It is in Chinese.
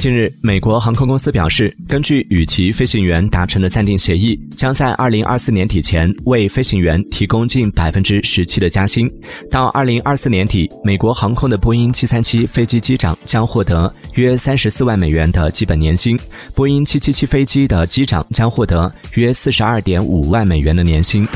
近日美国航空公司表示根据与其飞行员达成的暂定协议将在二零二四年底前为飞行员提供近百分之十七的加薪。到二零二四年底美国航空的波音七三七飞机机长将获得约三十四万美元的基本年薪波音七七七飞机的机长将获得约四十二点五万美元的年薪。